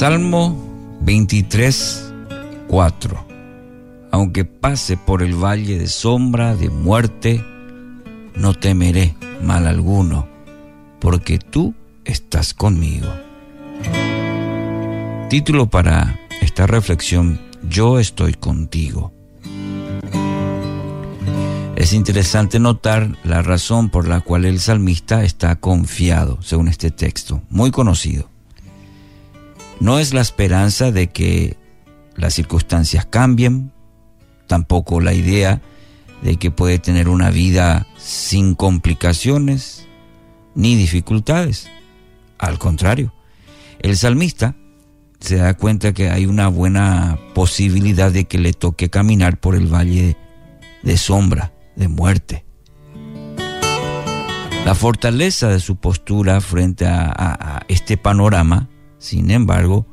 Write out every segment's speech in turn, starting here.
Salmo 23, 4. Aunque pase por el valle de sombra de muerte, no temeré mal alguno, porque tú estás conmigo. Título para esta reflexión, Yo estoy contigo. Es interesante notar la razón por la cual el salmista está confiado, según este texto, muy conocido. No es la esperanza de que las circunstancias cambien, tampoco la idea de que puede tener una vida sin complicaciones ni dificultades. Al contrario, el salmista se da cuenta que hay una buena posibilidad de que le toque caminar por el valle de sombra, de muerte. La fortaleza de su postura frente a, este panorama, sin embargo,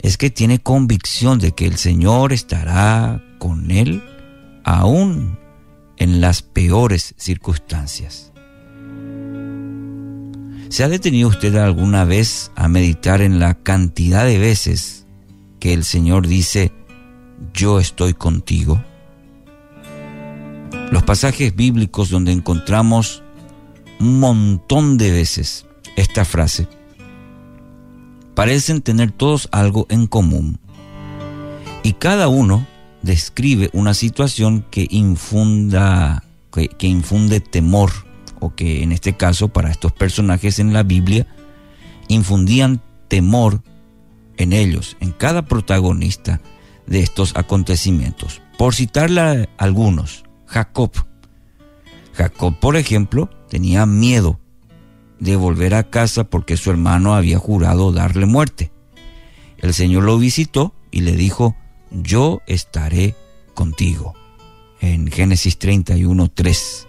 es que tiene convicción de que el Señor estará con él aún en las peores circunstancias. ¿Se ha detenido usted alguna vez a meditar en la cantidad de veces que el Señor dice, yo estoy contigo? Los pasajes bíblicos donde encontramos un montón de veces esta frase parecen tener todos algo en común. Y cada uno describe una situación que infunda, que, que, infunde temor, o que en este caso para estos personajes en la Biblia infundían temor en ellos, en cada protagonista de estos acontecimientos. Por citarle algunos, Jacob. Jacob, por ejemplo, tenía miedo de volver a casa porque su hermano había jurado darle muerte. El Señor lo visitó y le dijo, yo estaré contigo. En Génesis 31, 3.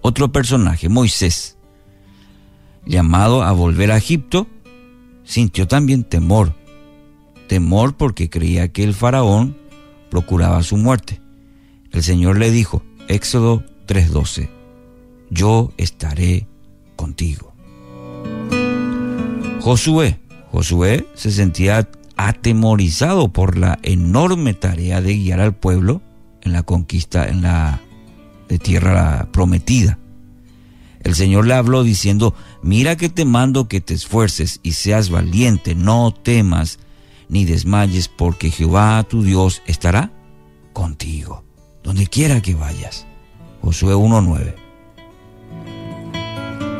Otro personaje, Moisés, llamado a volver a Egipto, sintió también temor. Temor porque creía que el faraón procuraba su muerte. El Señor le dijo, Éxodo 3:12, yo estaré Josué, Josué se sentía atemorizado por la enorme tarea de guiar al pueblo en la conquista en la de tierra prometida. El Señor le habló diciendo, mira que te mando que te esfuerces y seas valiente, no temas ni desmayes, porque Jehová tu Dios estará contigo, donde quiera que vayas. Josué 1.9.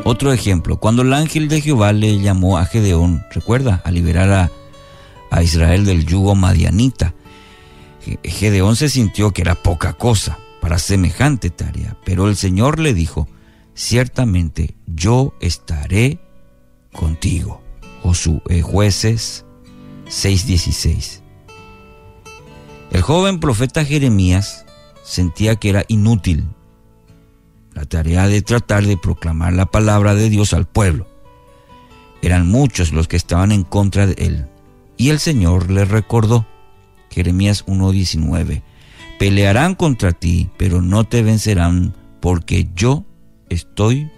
Otro ejemplo, cuando el ángel de Jehová le llamó a Gedeón, recuerda, a liberar a a Israel del yugo madianita. Gedeón se sintió que era poca cosa para semejante tarea, pero el Señor le dijo, ciertamente yo estaré contigo. Josué, jueces 6:16. El joven profeta Jeremías sentía que era inútil la tarea de tratar de proclamar la palabra de Dios al pueblo. Eran muchos los que estaban en contra de él. Y el Señor le recordó, Jeremías 1.19, pelearán contra ti, pero no te vencerán, porque yo estoy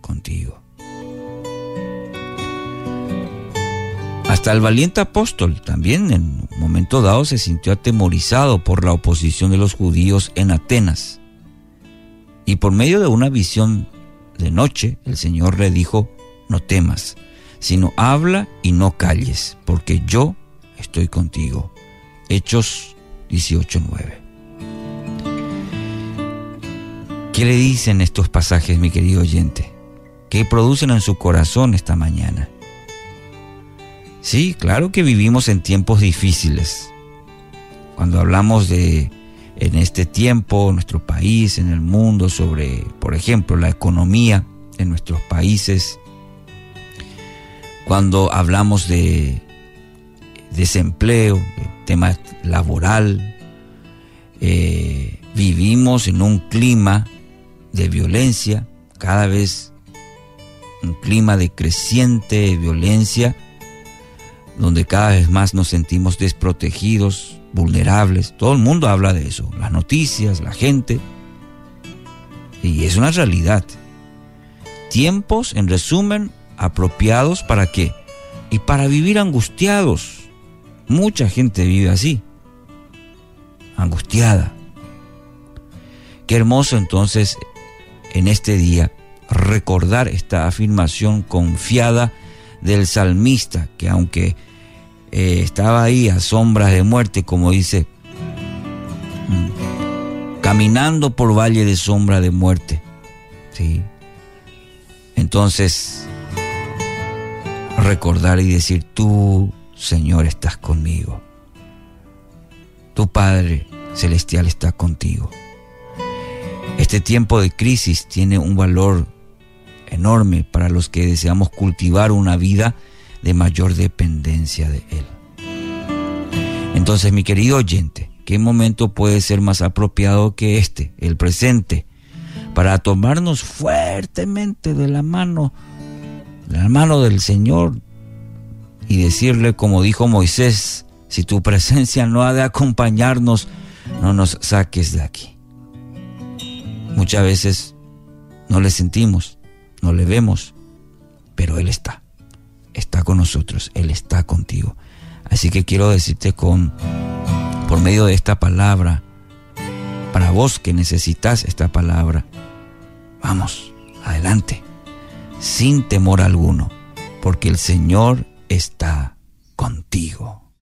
contigo. Hasta el valiente apóstol también en un momento dado se sintió atemorizado por la oposición de los judíos en Atenas. Y por medio de una visión de noche, el Señor le dijo, no temas, sino habla y no calles, porque yo estoy contigo. Hechos 18:9. ¿Qué le dicen estos pasajes, mi querido oyente? ¿Qué producen en su corazón esta mañana? Sí, claro que vivimos en tiempos difíciles. Cuando hablamos de en este tiempo, en nuestro país, en el mundo, sobre, por ejemplo, la economía en nuestros países, cuando hablamos de desempleo, de tema laboral, eh, vivimos en un clima de violencia, cada vez un clima de creciente violencia, donde cada vez más nos sentimos desprotegidos, vulnerables. Todo el mundo habla de eso, las noticias, la gente. Y es una realidad. Tiempos, en resumen, apropiados para qué? y para vivir angustiados. Mucha gente vive así, angustiada. Qué hermoso entonces en este día recordar esta afirmación confiada del salmista, que aunque eh, estaba ahí a sombras de muerte, como dice, caminando por valle de sombra de muerte. ¿sí? Entonces, recordar y decir, tú, Señor, estás conmigo. Tu Padre Celestial está contigo. Este tiempo de crisis tiene un valor enorme para los que deseamos cultivar una vida de mayor dependencia de Él. Entonces, mi querido oyente, ¿qué momento puede ser más apropiado que este, el presente, para tomarnos fuertemente de la mano, de la mano del Señor y decirle, como dijo Moisés, si tu presencia no ha de acompañarnos, no nos saques de aquí. Muchas veces no le sentimos, no le vemos, pero Él está, está con nosotros, Él está contigo. Así que quiero decirte con, por medio de esta palabra, para vos que necesitas esta palabra, vamos, adelante, sin temor alguno, porque el Señor está contigo.